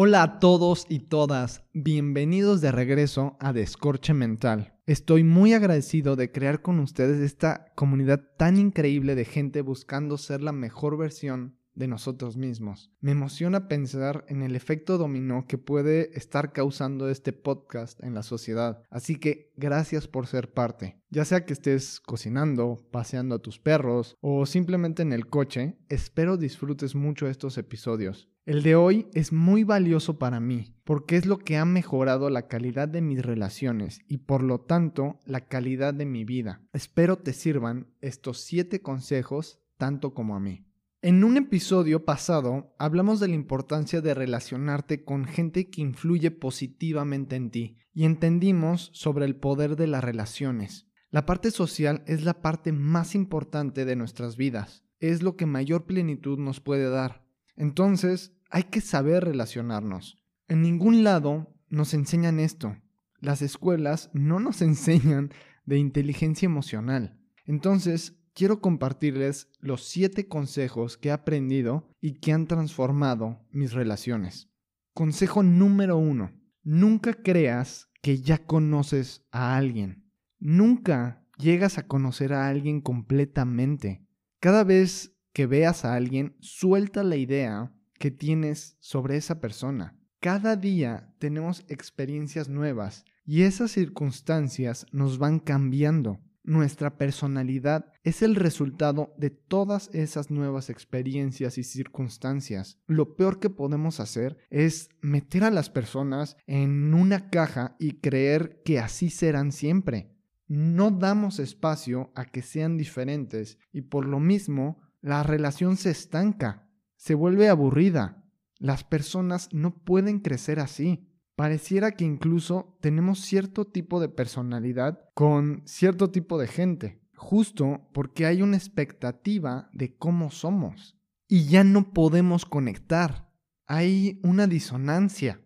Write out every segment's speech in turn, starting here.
Hola a todos y todas, bienvenidos de regreso a Descorche Mental. Estoy muy agradecido de crear con ustedes esta comunidad tan increíble de gente buscando ser la mejor versión de nosotros mismos. Me emociona pensar en el efecto dominó que puede estar causando este podcast en la sociedad. Así que gracias por ser parte. Ya sea que estés cocinando, paseando a tus perros o simplemente en el coche, espero disfrutes mucho estos episodios. El de hoy es muy valioso para mí porque es lo que ha mejorado la calidad de mis relaciones y por lo tanto la calidad de mi vida. Espero te sirvan estos 7 consejos tanto como a mí. En un episodio pasado hablamos de la importancia de relacionarte con gente que influye positivamente en ti y entendimos sobre el poder de las relaciones. La parte social es la parte más importante de nuestras vidas, es lo que mayor plenitud nos puede dar. Entonces, hay que saber relacionarnos. En ningún lado nos enseñan esto. Las escuelas no nos enseñan de inteligencia emocional. Entonces, quiero compartirles los siete consejos que he aprendido y que han transformado mis relaciones. Consejo número uno. Nunca creas que ya conoces a alguien. Nunca llegas a conocer a alguien completamente. Cada vez que veas a alguien, suelta la idea que tienes sobre esa persona. Cada día tenemos experiencias nuevas y esas circunstancias nos van cambiando nuestra personalidad es el resultado de todas esas nuevas experiencias y circunstancias. Lo peor que podemos hacer es meter a las personas en una caja y creer que así serán siempre. No damos espacio a que sean diferentes y por lo mismo la relación se estanca, se vuelve aburrida. Las personas no pueden crecer así pareciera que incluso tenemos cierto tipo de personalidad con cierto tipo de gente, justo porque hay una expectativa de cómo somos y ya no podemos conectar. Hay una disonancia.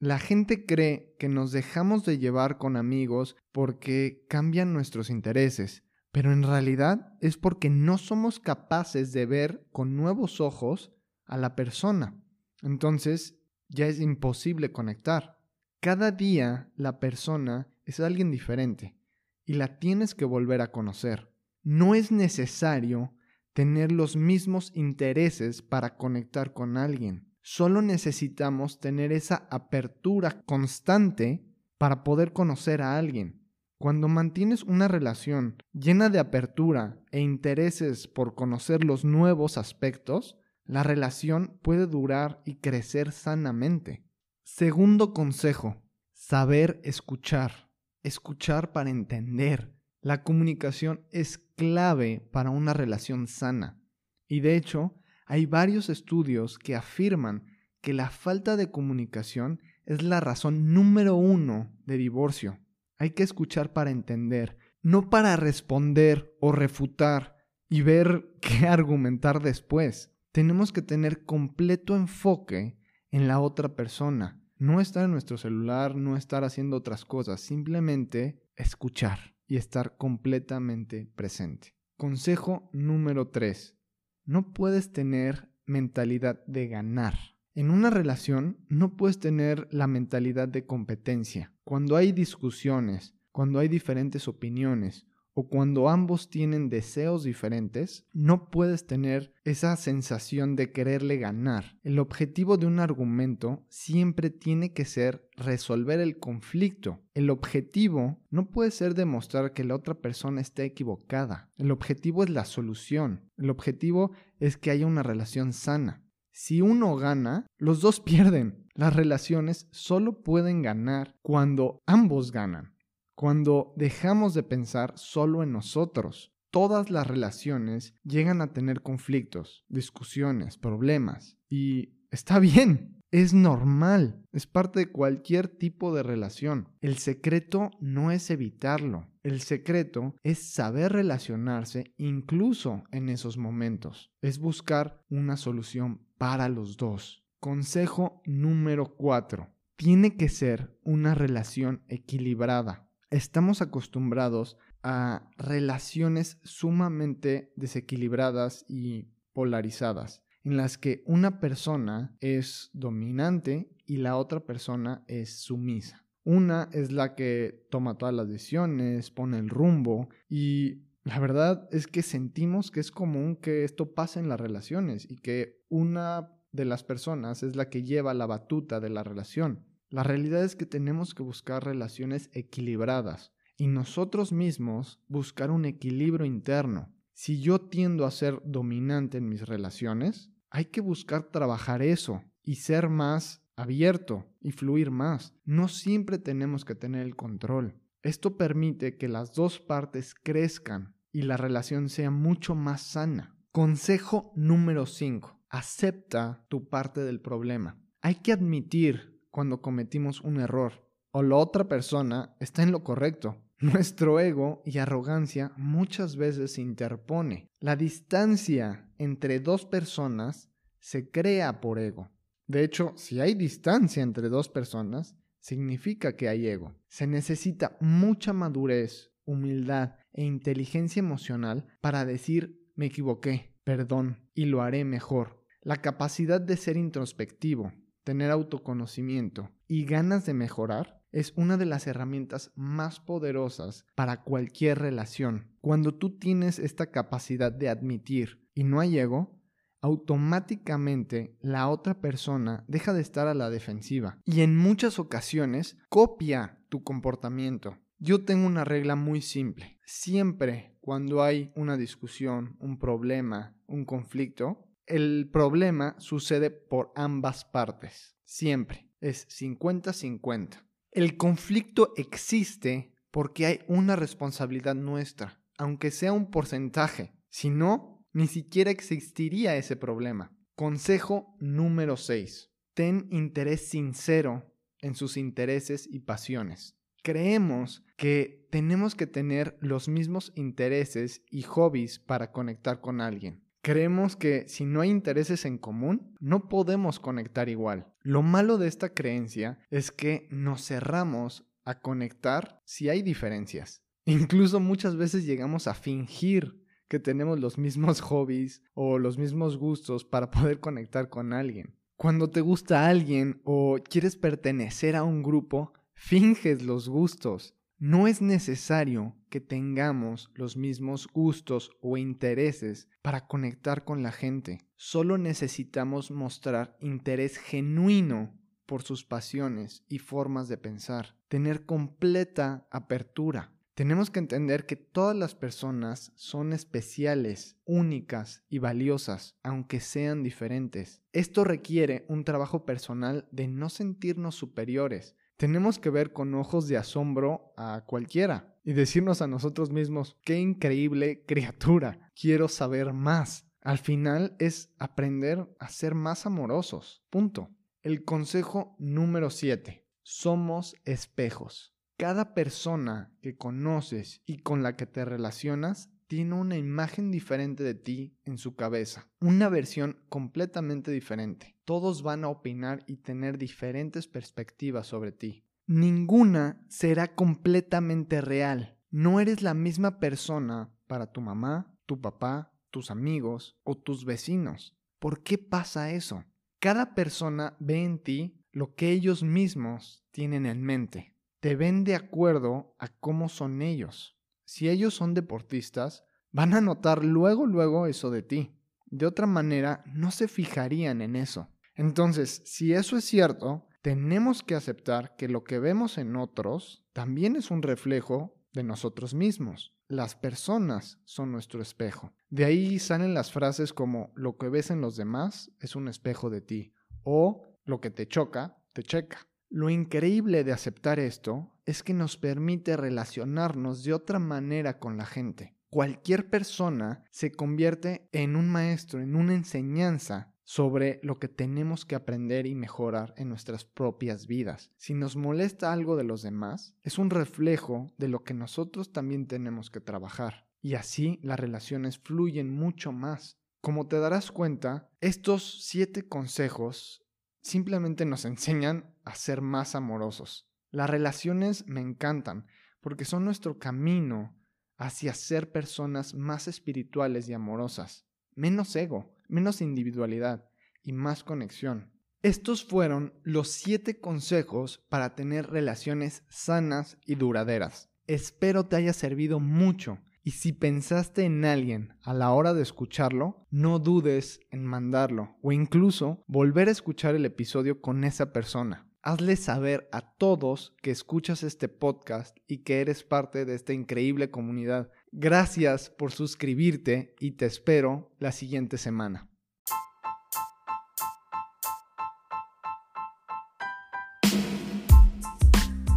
La gente cree que nos dejamos de llevar con amigos porque cambian nuestros intereses, pero en realidad es porque no somos capaces de ver con nuevos ojos a la persona. Entonces ya es imposible conectar. Cada día la persona es alguien diferente y la tienes que volver a conocer. No es necesario tener los mismos intereses para conectar con alguien. Solo necesitamos tener esa apertura constante para poder conocer a alguien. Cuando mantienes una relación llena de apertura e intereses por conocer los nuevos aspectos, la relación puede durar y crecer sanamente. Segundo consejo, saber escuchar. Escuchar para entender. La comunicación es clave para una relación sana. Y de hecho, hay varios estudios que afirman que la falta de comunicación es la razón número uno de divorcio. Hay que escuchar para entender, no para responder o refutar y ver qué argumentar después. Tenemos que tener completo enfoque en la otra persona. No estar en nuestro celular, no estar haciendo otras cosas, simplemente escuchar y estar completamente presente. Consejo número 3. No puedes tener mentalidad de ganar. En una relación no puedes tener la mentalidad de competencia. Cuando hay discusiones, cuando hay diferentes opiniones o cuando ambos tienen deseos diferentes, no puedes tener esa sensación de quererle ganar. El objetivo de un argumento siempre tiene que ser resolver el conflicto. El objetivo no puede ser demostrar que la otra persona esté equivocada. El objetivo es la solución. El objetivo es que haya una relación sana. Si uno gana, los dos pierden. Las relaciones solo pueden ganar cuando ambos ganan cuando dejamos de pensar solo en nosotros. todas las relaciones llegan a tener conflictos, discusiones, problemas. Y está bien, es normal, es parte de cualquier tipo de relación. El secreto no es evitarlo, el secreto es saber relacionarse incluso en esos momentos, es buscar una solución para los dos. Consejo número 4. Tiene que ser una relación equilibrada. Estamos acostumbrados a relaciones sumamente desequilibradas y polarizadas, en las que una persona es dominante y la otra persona es sumisa. Una es la que toma todas las decisiones, pone el rumbo y la verdad es que sentimos que es común que esto pase en las relaciones y que una de las personas es la que lleva la batuta de la relación. La realidad es que tenemos que buscar relaciones equilibradas, y nosotros mismos buscar un equilibrio interno. Si yo tiendo a ser dominante en mis relaciones, hay que buscar trabajar eso y ser más abierto y fluir más. No siempre tenemos que tener el control. Esto permite que las dos partes crezcan y la relación sea mucho más sana. Consejo número 5. Acepta tu parte del problema. Hay que admitir cuando cometimos un error o la otra persona está en lo correcto nuestro ego y arrogancia muchas veces se interpone. La distancia entre dos personas se crea por ego. De hecho, si hay distancia entre dos personas, significa que hay ego. Se necesita mucha madurez, humildad e inteligencia emocional para decir me equivoqué, perdón, y lo haré mejor. La capacidad de ser introspectivo, tener autoconocimiento y ganas de mejorar es una de las herramientas más poderosas para cualquier relación. Cuando tú tienes esta capacidad de admitir y no hay ego, automáticamente la otra persona deja de estar a la defensiva y en muchas ocasiones copia tu comportamiento. Yo tengo una regla muy simple. Siempre cuando hay una discusión, un problema, un conflicto, el problema sucede por ambas partes. Siempre. Es 50-50. El conflicto existe porque hay una responsabilidad nuestra, aunque sea un porcentaje. Si no, ni siquiera existiría ese problema. Consejo número 6. Ten interés sincero en sus intereses y pasiones. Creemos que tenemos que tener los mismos intereses y hobbies para conectar con alguien. Creemos que si no hay intereses en común, no podemos conectar igual. Lo malo de esta creencia es que nos cerramos a conectar si hay diferencias. Incluso muchas veces llegamos a fingir que tenemos los mismos hobbies o los mismos gustos para poder conectar con alguien. Cuando te gusta alguien o quieres pertenecer a un grupo, finges los gustos no es necesario que tengamos los mismos gustos o intereses para conectar con la gente. Solo necesitamos mostrar interés genuino por sus pasiones y formas de pensar. Tener completa apertura. Tenemos que entender que todas las personas son especiales, únicas y valiosas, aunque sean diferentes. Esto requiere un trabajo personal de no sentirnos superiores, tenemos que ver con ojos de asombro a cualquiera y decirnos a nosotros mismos, qué increíble criatura, quiero saber más. Al final es aprender a ser más amorosos. Punto. El consejo número 7. Somos espejos. Cada persona que conoces y con la que te relacionas tiene una imagen diferente de ti en su cabeza, una versión completamente diferente. Todos van a opinar y tener diferentes perspectivas sobre ti. Ninguna será completamente real. No eres la misma persona para tu mamá, tu papá, tus amigos o tus vecinos. ¿Por qué pasa eso? Cada persona ve en ti lo que ellos mismos tienen en mente. Te ven de acuerdo a cómo son ellos si ellos son deportistas, van a notar luego, luego eso de ti. De otra manera, no se fijarían en eso. Entonces, si eso es cierto, tenemos que aceptar que lo que vemos en otros también es un reflejo de nosotros mismos. Las personas son nuestro espejo. De ahí salen las frases como lo que ves en los demás es un espejo de ti o lo que te choca, te checa. Lo increíble de aceptar esto es que nos permite relacionarnos de otra manera con la gente. cualquier persona se convierte en un maestro, en una enseñanza sobre lo que tenemos que aprender y mejorar en nuestras propias vidas. Si nos molesta algo de los demás, es un reflejo de lo que nosotros también tenemos que trabajar. Y así las relaciones fluyen mucho más. Como te darás cuenta, estos siete consejos simplemente nos enseñan a ser más amorosos. Las relaciones me encantan porque son nuestro camino hacia ser personas más espirituales y amorosas, menos ego, menos individualidad y más conexión. Estos fueron los siete consejos para tener relaciones sanas y duraderas. Espero te haya servido mucho y si pensaste en alguien a la hora de escucharlo, no dudes en mandarlo o incluso volver a escuchar el episodio con esa persona. Hazle saber a todos que escuchas este podcast y que eres parte de esta increíble comunidad. Gracias por suscribirte y te espero la siguiente semana.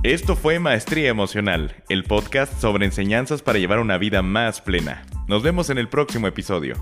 Esto fue Maestría Emocional, el podcast sobre enseñanzas para llevar una vida más plena. Nos vemos en el próximo episodio.